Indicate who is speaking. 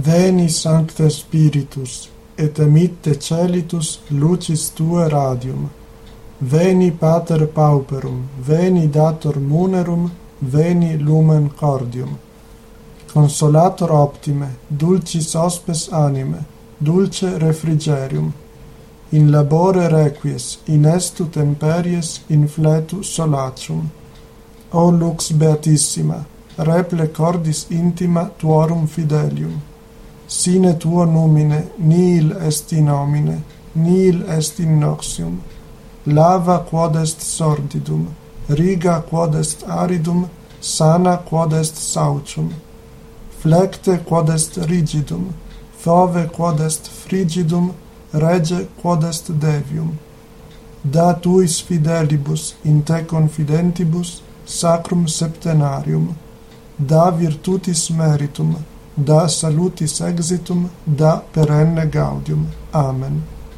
Speaker 1: Veni Sancte Spiritus, et emitte celitus lucis Tue radium. Veni Pater Pauperum, veni Dator Munerum, veni Lumen Cordium. Consolator optime, dulcis hospes anime, dulce refrigerium. In labore requies, in estu temperies, in fletu solacium. O lux beatissima, reple cordis intima tuorum fidelium. Sine tuo nomine, nihil est in nomine, nihil est in noxium. Lava quod est sordidum, riga quod est aridum, sana quod est saucum. Flecte quod est rigidum, fove quod est frigidum, rege quod est devium. Da tuis fidelibus in te confidentibus sacrum septenarium, da virtutis meritum, da salutis exitum, da perenne gaudium. Amen.